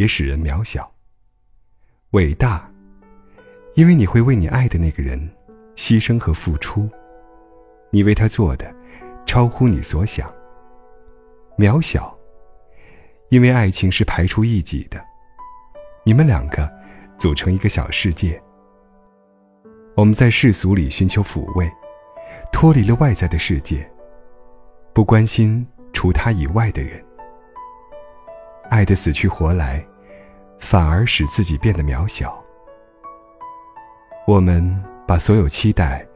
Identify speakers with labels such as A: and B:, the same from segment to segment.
A: 也使人渺小。伟大，因为你会为你爱的那个人牺牲和付出，你为他做的超乎你所想。渺小，因为爱情是排除异己的，你们两个组成一个小世界。我们在世俗里寻求抚慰，脱离了外在的世界，不关心除他以外的人。爱的死去活来，反而使自己变得渺小。我们把所有期待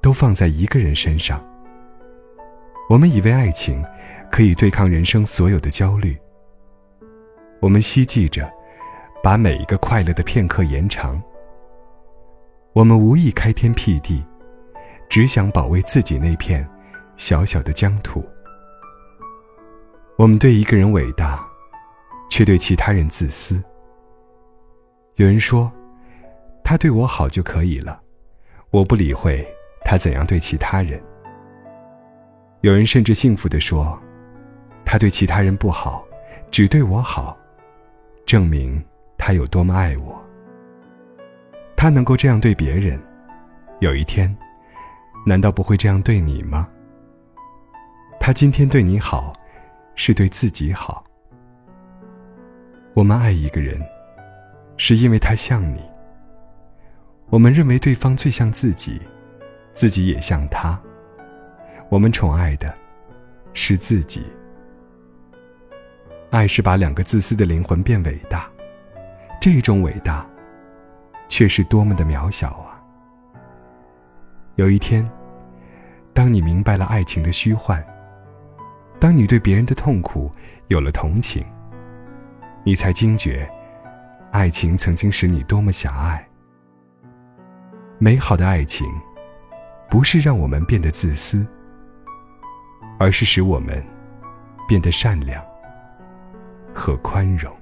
A: 都放在一个人身上。我们以为爱情可以对抗人生所有的焦虑。我们希冀着把每一个快乐的片刻延长。我们无意开天辟地，只想保卫自己那片小小的疆土。我们对一个人伟大。却对其他人自私。有人说，他对我好就可以了，我不理会他怎样对其他人。有人甚至幸福地说，他对其他人不好，只对我好，证明他有多么爱我。他能够这样对别人，有一天，难道不会这样对你吗？他今天对你好，是对自己好。我们爱一个人，是因为他像你。我们认为对方最像自己，自己也像他。我们宠爱的，是自己。爱是把两个自私的灵魂变伟大，这种伟大，却是多么的渺小啊！有一天，当你明白了爱情的虚幻，当你对别人的痛苦有了同情。你才惊觉，爱情曾经使你多么狭隘。美好的爱情，不是让我们变得自私，而是使我们变得善良和宽容。